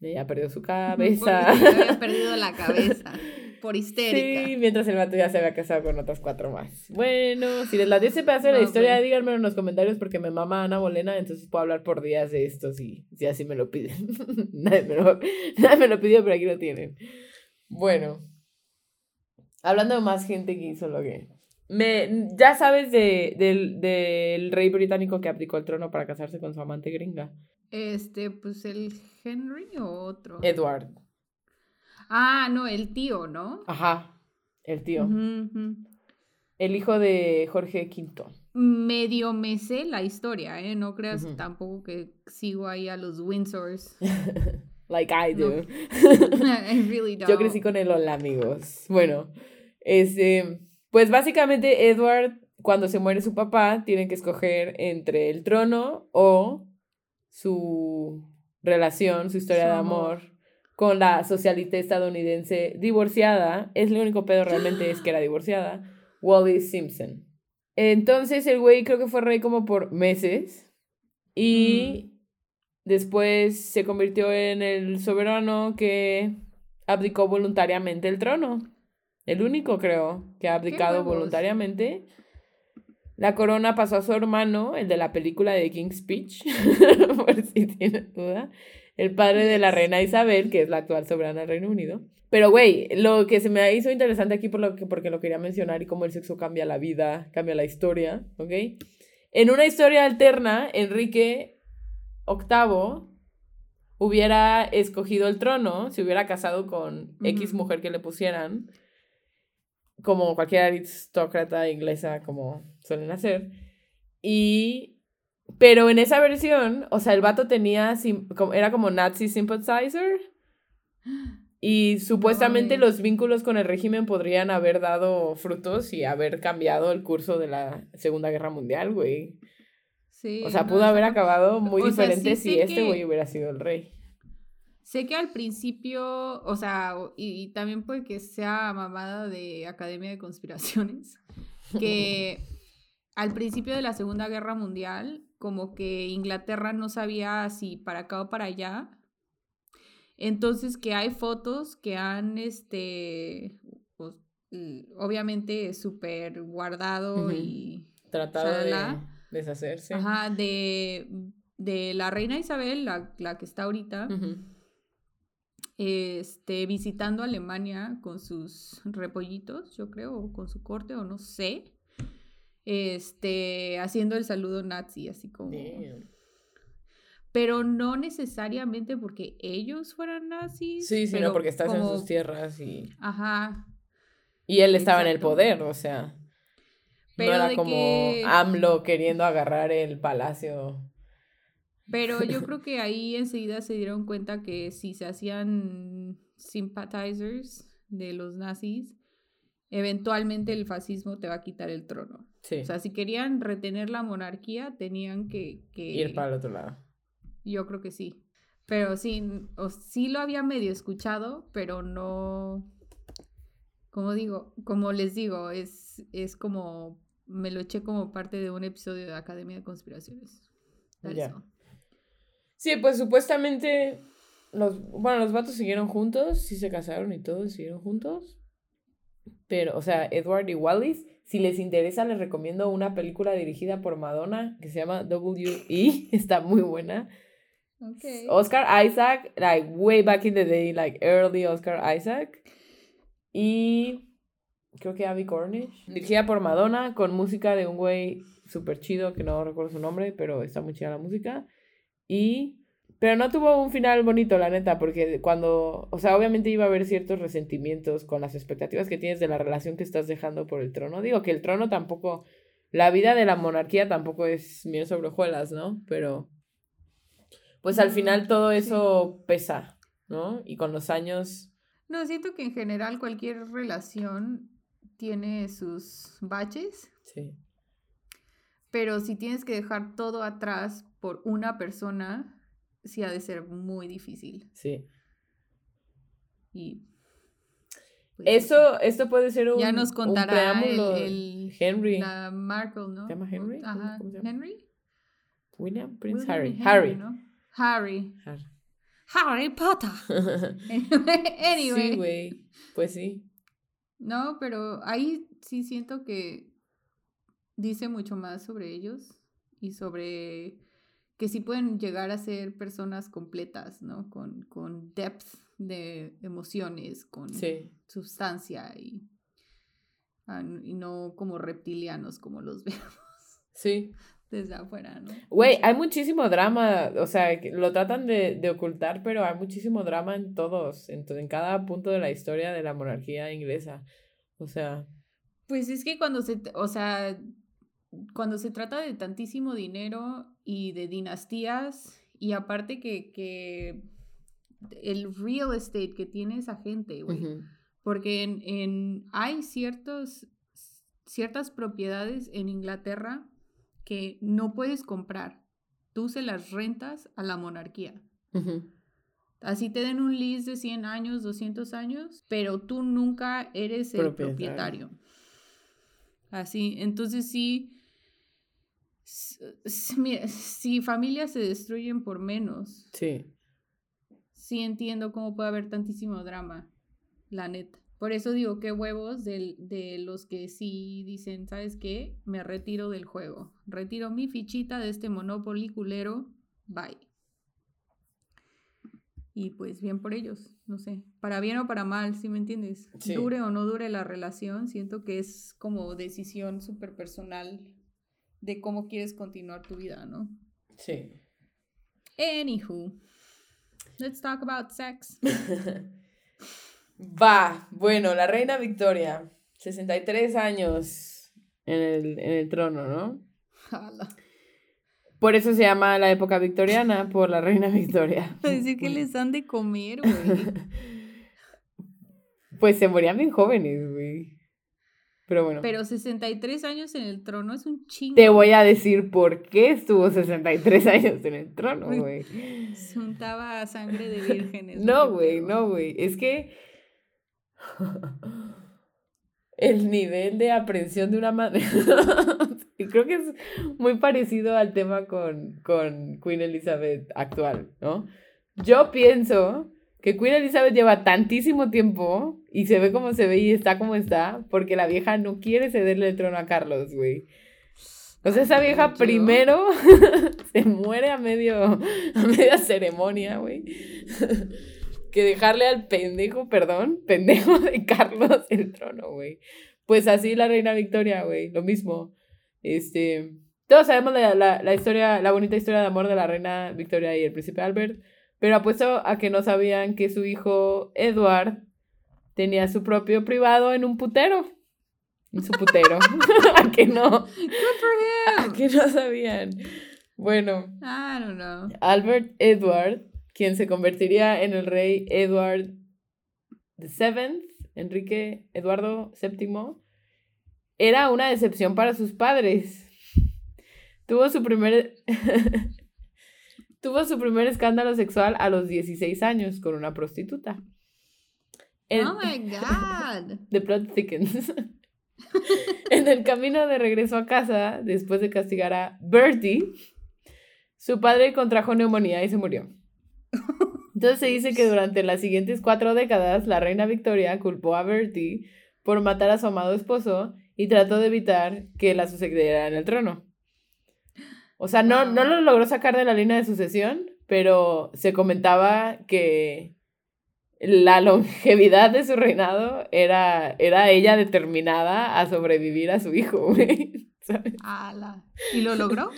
Speaker 2: ella perdió su cabeza.
Speaker 3: había perdido la cabeza. Por histérica.
Speaker 2: Sí, mientras el vato ya se había casado con otras cuatro más. Bueno, si les la ese pedazo de la historia, díganme díganmelo en los comentarios porque me mama Ana Bolena, entonces puedo hablar por días de esto si, si así me lo piden. nadie, me lo, nadie me lo pidió, pero aquí lo tienen. Bueno, hablando de más gente que hizo lo que me, ya sabes de, del, del rey británico que abdicó el trono para casarse con su amante gringa.
Speaker 3: Este, pues el Henry o otro.
Speaker 2: Edward.
Speaker 3: Ah, no, el tío, ¿no?
Speaker 2: Ajá, el tío. El hijo de Jorge V.
Speaker 3: Medio me sé la historia, ¿eh? No creas tampoco que sigo ahí a los Windsors.
Speaker 2: like I do.
Speaker 3: I really don't.
Speaker 2: Yo crecí con el hola, amigos. Bueno, este pues básicamente Edward, cuando se muere su papá, tiene que escoger entre el trono o su relación, su historia de amor, con la socialite estadounidense divorciada. Es el único pedo realmente es que era divorciada. Wally Simpson. Entonces el güey creo que fue rey como por meses y mm. después se convirtió en el soberano que abdicó voluntariamente el trono. El único, creo, que ha abdicado voluntariamente. La corona pasó a su hermano, el de la película de King's Speech, por si tienes duda. El padre de la reina Isabel, que es la actual soberana del Reino Unido. Pero, güey, lo que se me hizo interesante aquí por lo que, porque lo quería mencionar y cómo el sexo cambia la vida, cambia la historia, ¿ok? En una historia alterna, Enrique VIII hubiera escogido el trono, se hubiera casado con X mujer que le pusieran, como cualquier aristócrata inglesa como suelen hacer. Y pero en esa versión, o sea, el vato tenía era como nazi sympathizer y supuestamente los vínculos con el régimen podrían haber dado frutos y haber cambiado el curso de la Segunda Guerra Mundial, güey. Sí, o sea, pudo haber acabado muy diferente si este güey hubiera sido el rey.
Speaker 3: Sé que al principio, o sea, y, también puede que sea mamada de Academia de Conspiraciones, que al principio de la Segunda Guerra Mundial, como que Inglaterra no sabía si para acá o para allá. Entonces que hay fotos que han, este, pues, obviamente súper guardado y...
Speaker 2: Tratado de deshacerse.
Speaker 3: Ajá, de, de la reina Isabel, la, la que está ahorita. Este, visitando Alemania con sus repollitos, yo creo, o con su corte, o no sé, este, haciendo el saludo nazi, así como... Pero no necesariamente porque ellos fueran nazis.
Speaker 2: Sí, sino porque estás en sus tierras y...
Speaker 3: Ajá.
Speaker 2: Y él estaba en el poder, o sea... Pero no era como AMLO queriendo agarrar el palacio
Speaker 3: pero yo creo que ahí enseguida se dieron cuenta que si se hacían sympathizers de los nazis, eventualmente el fascismo te va a quitar el trono. O sea, si querían retener la monarquía, tenían que,
Speaker 2: Ir para el otro lado.
Speaker 3: Yo creo que sí. Pero sí, o, sí lo había medio escuchado, pero no... Como digo, como les digo, es, es como... Me lo eché como parte de un episodio de Academia de Conspiraciones. Ya.
Speaker 2: Sí, pues supuestamente los, bueno, los vatos siguieron juntos, sí se casaron y todo, siguieron juntos. Pero, o sea, Edward y Wallis, si les interesa, les recomiendo una película dirigida por Madonna que se llama W.E. Está muy buena. Okay. Oscar Isaac, like way back in the day, like early Oscar Isaac. Y creo que Abby Cornish. Dirigida por Madonna con música de un güey súper chido que no recuerdo su nombre, pero está muy chida la música. Y... Pero no tuvo un final bonito, la neta, porque cuando, o sea, obviamente iba a haber ciertos resentimientos con las expectativas que tienes de la relación que estás dejando por el trono. Digo que el trono tampoco, la vida de la monarquía tampoco es miel sobre hojuelas, ¿no? Pero, pues al final todo eso pesa, ¿no? Y con los años...
Speaker 3: No, siento que en general cualquier relación tiene sus baches.
Speaker 2: Sí.
Speaker 3: Pero si tienes que dejar todo atrás por una persona, sí ha de ser muy difícil.
Speaker 2: Sí.
Speaker 3: Y... pues,
Speaker 2: Eso, esto puede ser un,
Speaker 3: ya nos contará el, el-
Speaker 2: Henry.
Speaker 3: la Markle, ¿no?
Speaker 2: ¿Se llama Henry? ¿Cómo-
Speaker 3: Ajá.
Speaker 2: cómo se llama?
Speaker 3: Henry.
Speaker 2: William, Prince
Speaker 3: William
Speaker 2: Harry. Harry.
Speaker 3: ¿no? Harry.
Speaker 2: Harry.
Speaker 3: Harry Potter. anyway.
Speaker 2: Sí, güey. Pues sí.
Speaker 3: No, pero ahí sí siento que dice mucho más sobre ellos y sobre que sí pueden llegar a ser personas completas, ¿no? Con, con depth de emociones, con
Speaker 2: Sí.
Speaker 3: sustancia y, ah, y no como reptilianos como los vemos
Speaker 2: Sí.
Speaker 3: desde afuera, ¿no?
Speaker 2: Güey, hay muchísimo drama, o sea, lo tratan de, de ocultar, pero hay muchísimo drama en todos, en, en cada punto de la historia de la monarquía inglesa. O sea,
Speaker 3: Pues es que cuando se, o sea, cuando se trata de tantísimo dinero y de dinastías, y aparte que, que el real estate que tiene esa gente, güey.
Speaker 2: ujú,
Speaker 3: Porque en, en- hay ciertos, ciertas propiedades en Inglaterra que no puedes comprar. Tú se las rentas a la monarquía.
Speaker 2: ujú.
Speaker 3: Así te den un lease de 100 años, 200 años, pero tú nunca eres el
Speaker 2: Propietario.
Speaker 3: propietario. Así, entonces sí, si familias se destruyen por menos,
Speaker 2: sí,
Speaker 3: sí entiendo cómo puede haber tantísimo drama, la neta. Por eso digo, qué huevos del- de, los que sí dicen, ¿sabes qué? Me retiro del juego. Retiro mi fichita de este Monopoly culero. Bye. Y pues bien por ellos, no sé. Para bien o para mal, ¿sí me entiendes?
Speaker 2: Sí.
Speaker 3: Dure o no dure la relación, siento que es como decisión súper personal de cómo quieres continuar tu vida, ¿no?
Speaker 2: sí.
Speaker 3: Anywho, let's talk about sex.
Speaker 2: Va, bueno, la reina Victoria, 63 años en el, en el trono, ¿no? Por eso se llama la época victoriana, por la reina Victoria.
Speaker 3: Decir que les dan de comer, güey.
Speaker 2: Pues se morían bien jóvenes, güey. Pero bueno.
Speaker 3: Pero 63 años en el trono es un chingo.
Speaker 2: Te voy a decir por qué estuvo 63 años en el trono, güey.
Speaker 3: Se untaba sangre de vírgenes.
Speaker 2: No, güey, no, güey. Es que el nivel de aprensión de una madre. creo que es muy parecido al tema con, con Queen Elizabeth actual, ¿no? Yo pienso que Queen Elizabeth lleva tantísimo tiempo y se ve como se ve y está como está porque la vieja no quiere cederle el trono a Carlos, güey. O sea, esa vieja primero se muere a medio, a media ceremonia, güey. que dejarle al pendejo, perdón, pendejo de Carlos el trono, güey. Pues así la reina Victoria, güey, lo mismo. Este, todos sabemos la, la, la historia, la bonita historia de amor de la reina Victoria y el príncipe Albert, pero apuesto a que no sabían que su hijo Edward tenía su propio privado en un putero. En su putero. a que no. A que no sabían. Bueno,
Speaker 3: I don't know.
Speaker 2: Albert Edward, quien se convertiría en el rey Edward VII, Enrique Eduardo VII, era una decepción para sus padres. Tuvo su primer tuvo su primer escándalo sexual a los 16 años con una prostituta. En-
Speaker 3: Oh my God.
Speaker 2: The plot thickens. en el camino de regreso a casa, después de castigar a Bertie, su padre contrajo neumonía y se murió. Entonces se dice que durante las siguientes cuatro décadas, la reina Victoria culpó a Bertie por matar a su amado esposo y trató de evitar que la sucediera en el trono. O sea, no, no lo logró sacar de la línea de sucesión, pero se comentaba que la longevidad de su reinado era, era ella determinada a sobrevivir a su hijo, güey. ¿sabes?
Speaker 3: Ala. ¿Y lo logró?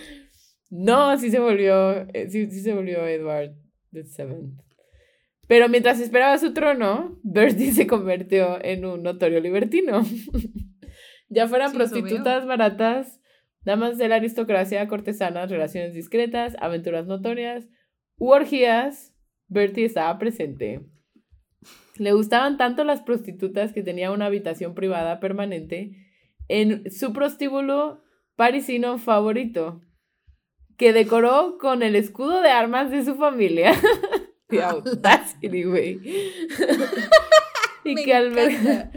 Speaker 2: No, sí se volvió, eh, sí, sí se volvió Edward VII. Pero mientras esperaba su trono, Bertie se convirtió en un notorio libertino. ya fueran
Speaker 3: Sí,
Speaker 2: prostitutas baratas, damas de la aristocracia, cortesanas, relaciones discretas, aventuras notorias u orgías, Bertie estaba presente. Le gustaban tanto las prostitutas que tenía una habitación privada permanente en su prostíbulo parisino favorito, que decoró con el escudo de armas de su familia. The audacity, güey. y que alberga...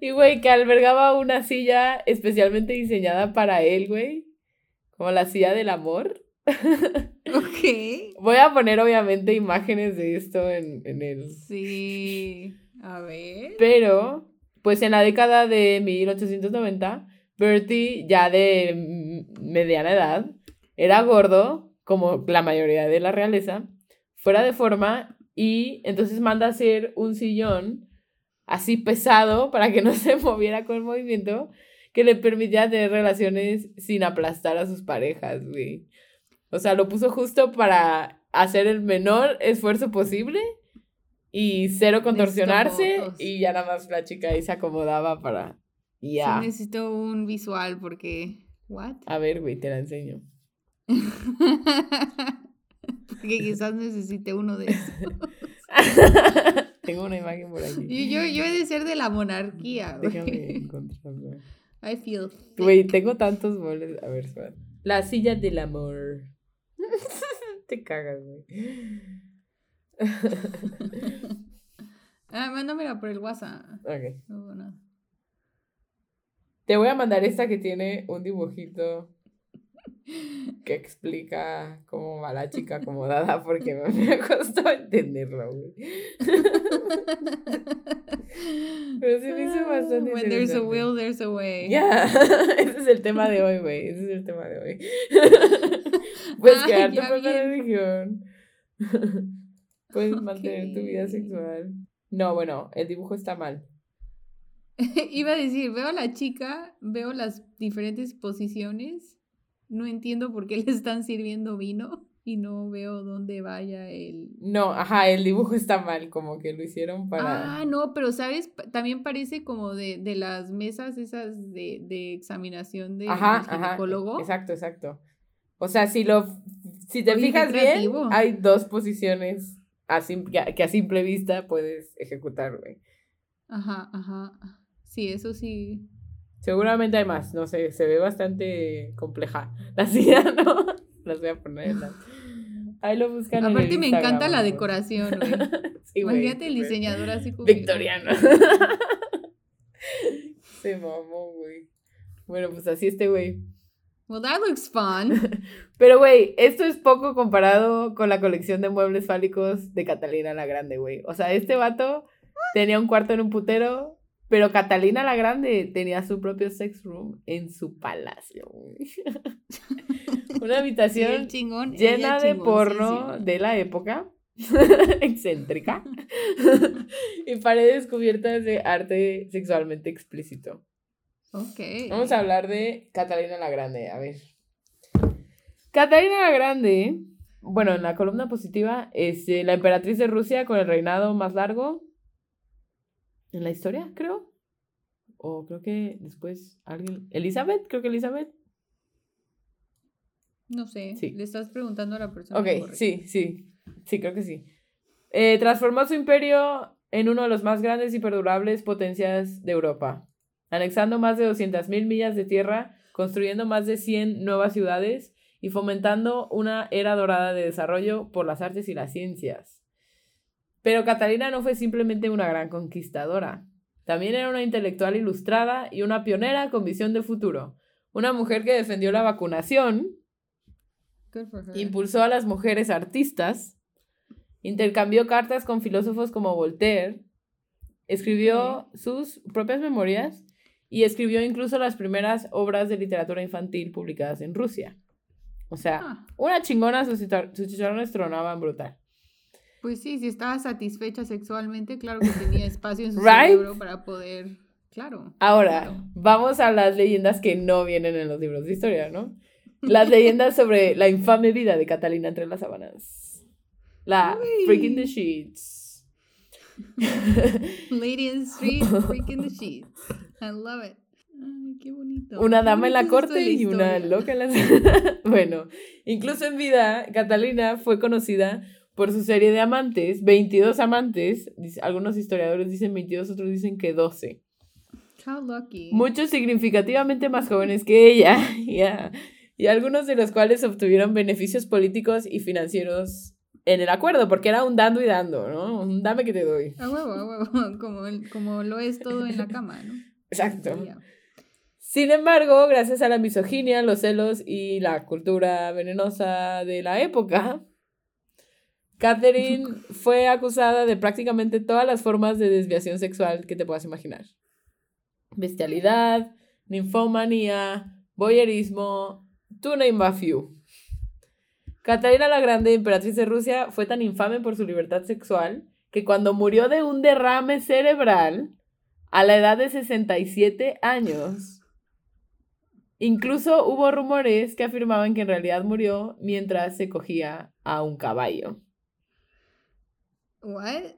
Speaker 2: Y, güey, que albergaba una silla especialmente diseñada para él, güey. Como la silla del amor.
Speaker 3: Ok.
Speaker 2: Voy a poner, obviamente, imágenes de esto en, en el...
Speaker 3: Sí. A ver.
Speaker 2: Pero, pues en la década de 1890, Bertie, ya de mediana edad, era gordo, como la mayoría de la realeza, fuera de forma, y entonces manda a hacer un sillón así pesado para que no se moviera con el movimiento, que le permitía tener relaciones sin aplastar a sus parejas, güey. O sea, lo puso justo para hacer el menor esfuerzo posible y cero contorsionarse y ya nada más la chica ahí se acomodaba para ya.
Speaker 3: Sí, necesito un visual porque what?
Speaker 2: A ver, güey, te la enseño.
Speaker 3: porque quizás necesite uno de esos.
Speaker 2: Tengo una imagen por aquí.
Speaker 3: Yo, yo, yo, he de ser de la monarquía,
Speaker 2: güey. Déjame encontrarlo.
Speaker 3: I feel.
Speaker 2: Güey, tengo tantos boles. A ver, suave. La silla del amor. Te cagas, güey.
Speaker 3: ah, mándamela por el WhatsApp.
Speaker 2: Ok.
Speaker 3: No, no.
Speaker 2: Te voy a mandar esta que tiene un dibujito que explica cómo va la chica acomodada porque me costó entenderlo, güey. Pero sí me hizo bastante
Speaker 3: When there's a will, there's a way.
Speaker 2: Ya, ese es el tema de hoy, güey. Ese es el tema de hoy. Puedes
Speaker 3: Ah,
Speaker 2: quedarte por la religión. Puedes mantener tu vida sexual. No, bueno, el dibujo está mal.
Speaker 3: Iba a decir, veo a la chica, veo las diferentes posiciones, no entiendo por qué le están sirviendo vino y no veo dónde vaya el...
Speaker 2: No, ajá, el dibujo está mal, como que lo hicieron para...
Speaker 3: Ah, no, pero sabes, también parece como de, de las mesas esas de, de examinación de
Speaker 2: Ajá,
Speaker 3: del
Speaker 2: ajá.
Speaker 3: ginecólogo.
Speaker 2: Exacto, exacto. O sea, si lo si te
Speaker 3: Oye,
Speaker 2: fijas bien, hay dos posiciones a sim- que, a- que a simple vista puedes ejecutar, güey.
Speaker 3: Ajá, ajá. Sí, eso sí.
Speaker 2: Seguramente hay más, no sé, se ve bastante compleja. La silla, ¿no? Las voy a poner. en la- Ahí lo buscan. en el
Speaker 3: Aparte me encanta
Speaker 2: Instagram,
Speaker 3: la
Speaker 2: ¿no?
Speaker 3: decoración, güey.
Speaker 2: Sí,
Speaker 3: Imagínate el
Speaker 2: súper
Speaker 3: diseñador así como...
Speaker 2: Victoriano. Se mamó, güey. Bueno, pues así este güey.
Speaker 3: Well, that looks fun.
Speaker 2: Pero, güey, esto es poco comparado con la colección de muebles fálicos de Catalina la Grande, güey. O sea, este vato tenía un cuarto en un putero, pero Catalina la Grande tenía su propio sex room en su palacio. Una habitación
Speaker 3: chingón.
Speaker 2: llena de porno de la época, excéntrica, y paredes cubiertas de arte sexualmente explícito.
Speaker 3: Ok.
Speaker 2: Vamos a hablar de Catalina la Grande, a ver. Catalina la Grande, bueno, en la columna positiva, es eh, la emperatriz de Rusia con el reinado más largo en la historia, creo. O creo que después alguien... Elizabeth, creo que Elizabeth.
Speaker 3: No sé.
Speaker 2: Sí.
Speaker 3: Le estás preguntando a la persona.
Speaker 2: Ok, sí, sí, sí, creo que sí. Eh, transformó su imperio en uno de los más grandes y perdurables potencias de Europa, anexando más de 200.000 millas de tierra, construyendo más de 100 nuevas ciudades y fomentando una era dorada de desarrollo por las artes y las ciencias. Pero Catalina no fue simplemente una gran conquistadora. También era una intelectual ilustrada y una pionera con visión de futuro. Una mujer que defendió la vacunación, impulsó a las mujeres artistas, intercambió cartas con filósofos como Voltaire, escribió sus propias memorias y escribió incluso las primeras obras de literatura infantil publicadas en Rusia. O sea,
Speaker 3: Ah,
Speaker 2: una chingona, sus, sus chicharrones tronaban brutal.
Speaker 3: Pues sí, si estaba satisfecha sexualmente, claro que tenía espacio en su
Speaker 2: Right?
Speaker 3: cerebro para poder. Claro.
Speaker 2: Ahora,
Speaker 3: claro.
Speaker 2: vamos a las leyendas que no vienen en los libros de historia, ¿no? Las leyendas sobre la infame vida de Catalina entre las sábanas. La
Speaker 3: Uy.
Speaker 2: Freaking the Sheets.
Speaker 3: Lady in the street, freaking the sheets. I love it. Ay, qué bonito.
Speaker 2: Una
Speaker 3: Qué
Speaker 2: dama en la corte y una loca en la... bueno, incluso en vida, Catalina fue conocida por su serie de amantes, 22 amantes, dice- algunos historiadores dicen 22, otros dicen que 12.
Speaker 3: How lucky.
Speaker 2: Muchos significativamente más jóvenes que ella, ya, y algunos de los cuales obtuvieron beneficios políticos y financieros en el acuerdo, porque era un dando y dando, ¿no? Un dame que te doy.
Speaker 3: A huevo, a huevo, como, como lo es todo en la cama, ¿no?
Speaker 2: Exacto. Sin embargo, gracias a la misoginia, los celos y la cultura venenosa de la época, Catherine fue acusada de prácticamente todas las formas de desviación sexual que te puedas imaginar. Bestialidad, ninfomanía, voyerismo, to name a few. Catarina la Grande, emperatriz de Rusia, fue tan infame por su libertad sexual que cuando murió de un derrame cerebral a la edad de 67 años, incluso hubo rumores que afirmaban que en realidad murió mientras se cogía a un caballo.
Speaker 3: What?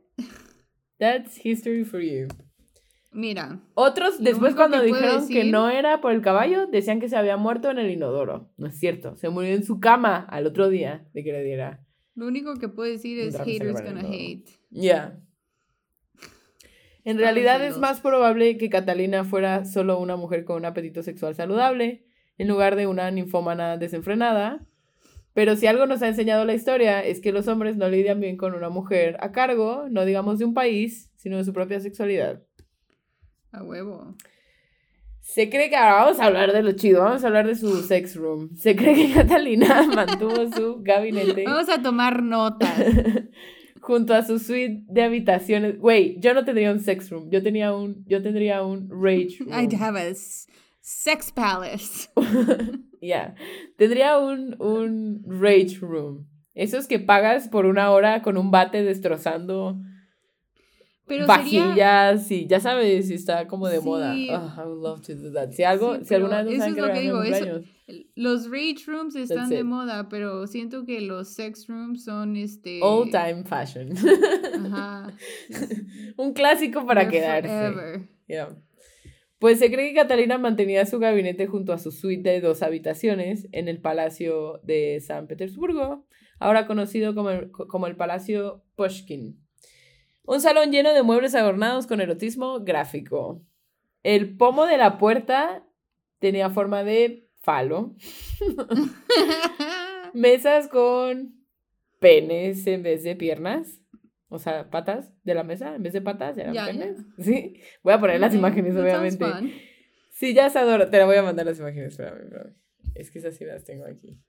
Speaker 2: That's history for you.
Speaker 3: Mira.
Speaker 2: Otros, después cuando dijeron que no era por el caballo, decían que se había muerto en el inodoro. No es cierto. Se murió en su cama al otro día de que le diera.
Speaker 3: Lo único que puedo decir es haters gonna hate.
Speaker 2: Ya. En realidad es más probable que Catalina fuera solo una mujer con un apetito sexual saludable, en lugar de una ninfómana desenfrenada. Pero si algo nos ha enseñado la historia es que los hombres no lidian bien con una mujer a cargo, no digamos de un país, sino de su propia sexualidad.
Speaker 3: A huevo.
Speaker 2: Se cree que ahora vamos a hablar de lo chido, vamos a hablar de su sex room. Se cree que Catalina mantuvo su gabinete.
Speaker 3: Vamos a tomar nota.
Speaker 2: junto a su suite de habitaciones. Güey, yo no tendría un sex room, yo tenía un yo tendría un rage room.
Speaker 3: I'd have a sex palace.
Speaker 2: Ya. Tendría un un rage room. Esos que pagas por una hora con un bate destrozando pero vajillas sería... y ya sabes, si está como de moda. Oh, I would love to do that. Si algo, si alguna vez
Speaker 3: eso es lo que digo, eso, los rage rooms están de moda, pero siento que los sex rooms son este
Speaker 2: old time fashion. Ajá. Un clásico para quedarse. Yeah. Pues se cree que Catalina mantenía su gabinete junto a su suite de dos habitaciones en el Palacio de San Petersburgo, ahora conocido como el, como el Palacio Pushkin. Un salón lleno de muebles adornados con erotismo gráfico. El pomo de la puerta tenía forma de falo. Mesas con penes en vez de piernas. O sea, patas de la mesa en vez de patas eran penes. Sí. Voy a poner las imágenes, obviamente. Sí, ya se adora. Te la voy a mandar las imágenes. Espérame, espérame. Es que esas sí las tengo aquí.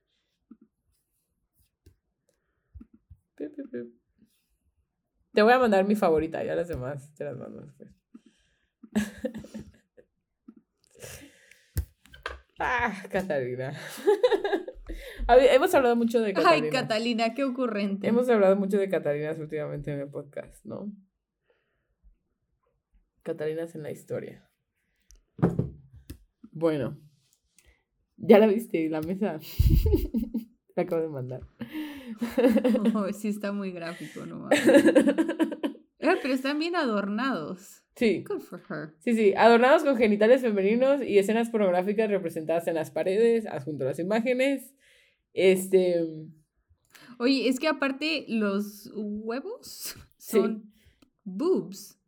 Speaker 2: Te voy a mandar mi favorita, ya las demás te las mando después. ah, Catalina. Hemos hablado mucho de
Speaker 3: Catalina. Ay, Catalina, qué ocurrente.
Speaker 2: Hemos hablado mucho de Catalina últimamente en el podcast, ¿no? Catalinas en la historia. Bueno. ¿Ya la viste? La mesa. la acabo de mandar.
Speaker 3: Oh, sí, está muy gráfico, ¿no? Ah, pero están bien adornados.
Speaker 2: Sí.
Speaker 3: Good for her.
Speaker 2: Sí, sí, adornados con genitales femeninos y escenas pornográficas representadas en las paredes, adjunto a las imágenes. Este.
Speaker 3: Oye, es que aparte los huevos son boobs.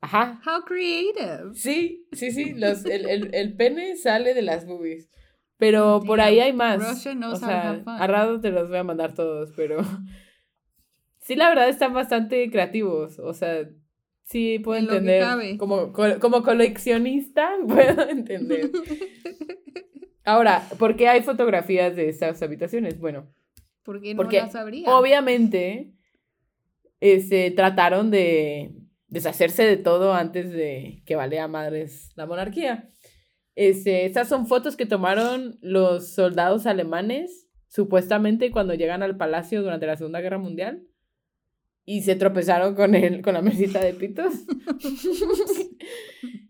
Speaker 2: Ajá.
Speaker 3: How creative.
Speaker 2: Sí, sí, sí. Los, el, el, el pene sale de las boobies. Pero por ahí hay más. o sea, a rato te los voy a mandar todos, pero sí, la verdad están bastante creativos. O sea, sí puedo entender. Como, como coleccionista, puedo entender. Ahora, ¿por qué hay fotografías de estas habitaciones? Bueno,
Speaker 3: porque no las habría.
Speaker 2: Obviamente, este, trataron de deshacerse de todo antes de que valea madres la monarquía. Este, estas son fotos que tomaron los soldados alemanes, supuestamente cuando llegan al palacio durante la Segunda Guerra Mundial. Y se tropezaron con, el, con la mesita de pitos.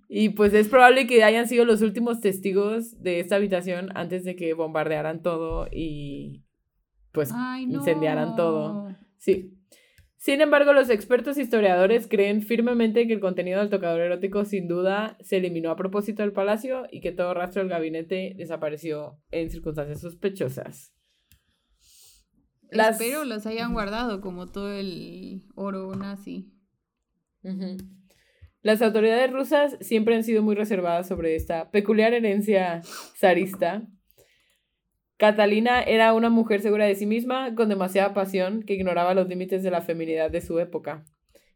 Speaker 2: y pues es probable que hayan sido los últimos testigos de esta habitación antes de que bombardearan todo y pues incendiaran todo. Sí. Sin embargo, los expertos historiadores creen firmemente que el contenido del tocador erótico sin duda se eliminó a propósito del palacio y que todo rastro del gabinete desapareció en circunstancias sospechosas.
Speaker 3: Las... Espero los hayan guardado como todo el oro nazi.
Speaker 2: Las autoridades rusas siempre han sido muy reservadas sobre esta peculiar herencia zarista Catalina era una mujer segura de sí misma, con demasiada pasión, que ignoraba los límites de la feminidad de su época.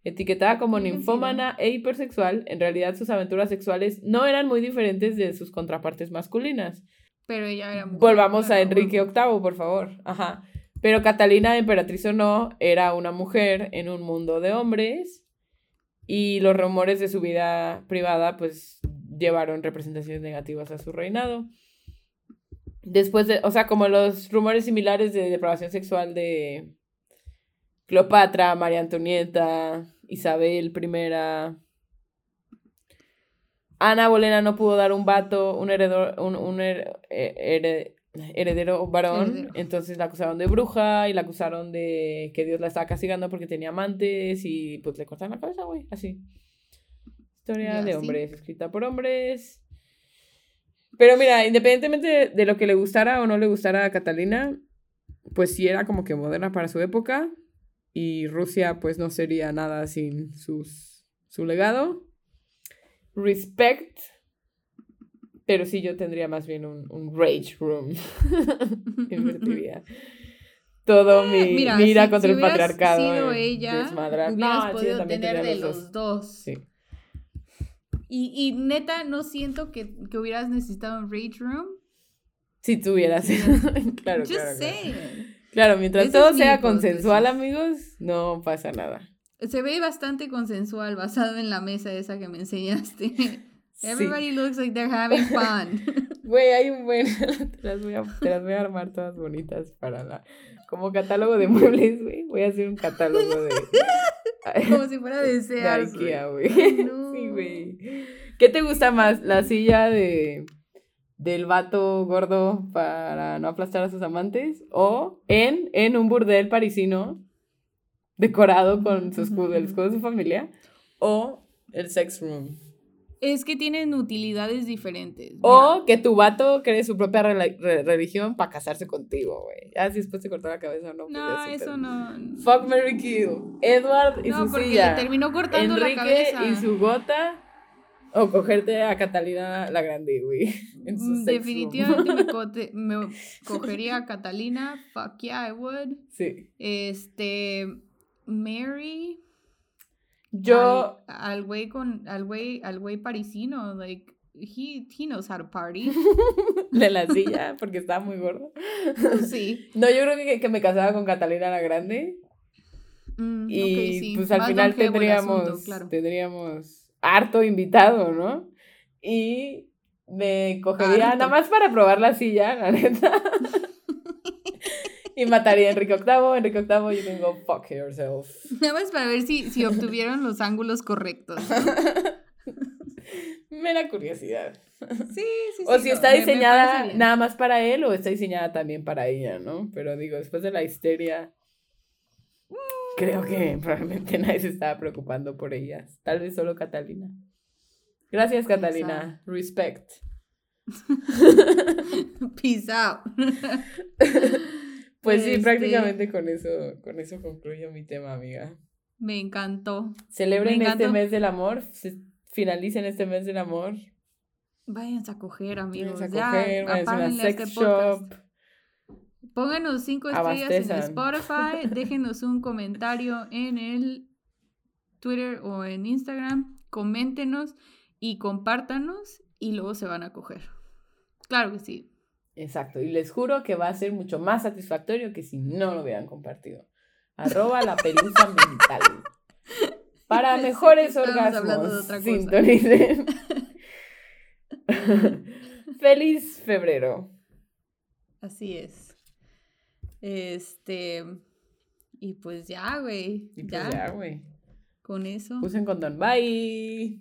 Speaker 2: Etiquetada como ninfómana e hipersexual, en realidad sus aventuras sexuales no eran muy diferentes de sus contrapartes masculinas.
Speaker 3: Pero ella era mujer,
Speaker 2: Volvamos a Enrique. VIII, por favor. Ajá. Pero Catalina, emperatriz o no, era una mujer en un mundo de hombres y los rumores de su vida privada pues llevaron representaciones negativas a su reinado. Después de, o sea, como los rumores similares de depravación sexual de Cleopatra, María Antonieta, Isabel I. Ana Bolena no pudo dar un vato, un heredor, un, un her- eh, here- heredero varón,
Speaker 3: Heredero.
Speaker 2: entonces la acusaron de bruja y la acusaron de que Dios la estaba castigando porque tenía amantes y pues le cortaron la cabeza, güey, así. Historia de hombres, escrita por hombres. Pero mira, independientemente de, de lo que le gustara o no le gustara a Catalina, pues sí era como que moderna para su época y Rusia pues no sería nada sin sus, su legado. Respect, pero sí yo tendría más bien un, un rage room. Invertiría todo mi,
Speaker 3: Eh, Mira,
Speaker 2: mi ira
Speaker 3: si-
Speaker 2: contra
Speaker 3: si
Speaker 2: el patriarcado.
Speaker 3: sido ella,
Speaker 2: desmadrar.
Speaker 3: hubieras
Speaker 2: No,
Speaker 3: podido tener de los dos.
Speaker 2: Sí.
Speaker 3: Y, y neta, no siento que, que hubieras necesitado un rage room.
Speaker 2: Si tuvieras. claro,
Speaker 3: Just
Speaker 2: claro, claro.
Speaker 3: saying.
Speaker 2: Claro, mientras todo sea consensual, amigos, no pasa nada.
Speaker 3: Se ve bastante consensual basado en la mesa esa que me enseñaste.
Speaker 2: Sí.
Speaker 3: Everybody looks like they're having fun.
Speaker 2: Güey, hay un buen. te, las voy a, te las voy a armar todas bonitas para la. Como catálogo de muebles, güey. Voy a hacer un catálogo de.
Speaker 3: Como si fuera de Sears,
Speaker 2: Ikea,
Speaker 3: güey. no.
Speaker 2: Sí, güey. ¿Qué te gusta más? ¿La silla de. del vato gordo para no aplastar a sus amantes? ¿O en, en un burdel parisino decorado con su escudo, el escudo de su familia? ¿O el sex room?
Speaker 3: Es que tienen utilidades diferentes.
Speaker 2: O que tu vato cree su propia re- religión para casarse contigo, güey. Ya si después te cortó la cabeza, no. pues
Speaker 3: No, eso no.
Speaker 2: Fuck Mary Kill. Edward y
Speaker 3: No,
Speaker 2: su
Speaker 3: porque
Speaker 2: silla.
Speaker 3: le terminó cortando
Speaker 2: Enrique
Speaker 3: la cabeza.
Speaker 2: y su gota. O cogerte a Catalina la Grande, güey.
Speaker 3: Mm. Definitivamente me, cote- me cogería a Catalina. Fuck yeah, I would.
Speaker 2: Sí.
Speaker 3: Este. Mary.
Speaker 2: Yo.
Speaker 3: Al güey con. Al güey, al güey parisino. Like. He, he knows how to party.
Speaker 2: De la silla, porque estaba muy gordo.
Speaker 3: sí.
Speaker 2: No, yo creo que, que me casaba con Catalina la Grande.
Speaker 3: Mm,
Speaker 2: Y
Speaker 3: sí.
Speaker 2: pues al
Speaker 3: Más
Speaker 2: final tendríamos,
Speaker 3: asunto, claro.
Speaker 2: tendríamos harto invitado, ¿no? Y me cogería
Speaker 3: Harto.
Speaker 2: nada más para probar la silla, la neta. y mataría a Enrique VIII. Enrique VIII, you can go fuck yourself.
Speaker 3: Nada más para ver si, si obtuvieron los ángulos correctos.
Speaker 2: Mera curiosidad.
Speaker 3: Sí, sí,
Speaker 2: O
Speaker 3: sí,
Speaker 2: si
Speaker 3: no,
Speaker 2: está
Speaker 3: me- me
Speaker 2: diseñada nada más para él o está diseñada también para ella, ¿no? Pero digo, después de la histeria, creo que probablemente nadie se estaba preocupando por ellas. Tal vez solo Catalina. Gracias, Catalina. Respect.
Speaker 3: Peace out.
Speaker 2: Pues sí,
Speaker 3: Este-
Speaker 2: prácticamente con eso, con eso concluyo mi tema, amiga.
Speaker 3: Me encantó.
Speaker 2: Celebren
Speaker 3: Me
Speaker 2: este mes del amor. Finalicen este mes del amor.
Speaker 3: Váyanse a coger, amigos.
Speaker 2: Váyanse a
Speaker 3: ya,
Speaker 2: coger, váyanse a una sex
Speaker 3: este
Speaker 2: shop.
Speaker 3: Pónganos cinco estrellas en. Spotify. déjenos un comentario en el Twitter o en Instagram. Coméntenos y compártanos y luego se van a coger. Claro que sí.
Speaker 2: Exacto, y les juro que va a ser mucho más satisfactorio que si no lo hubieran compartido. Arroba la pelusa mental. Para mejores orgasmos.
Speaker 3: otra cosa.
Speaker 2: Sintonicen. Feliz febrero.
Speaker 3: Así es. Este. Y pues ya, güey.
Speaker 2: Y pues ya, güey.
Speaker 3: Con eso.
Speaker 2: Usen condón. Bye.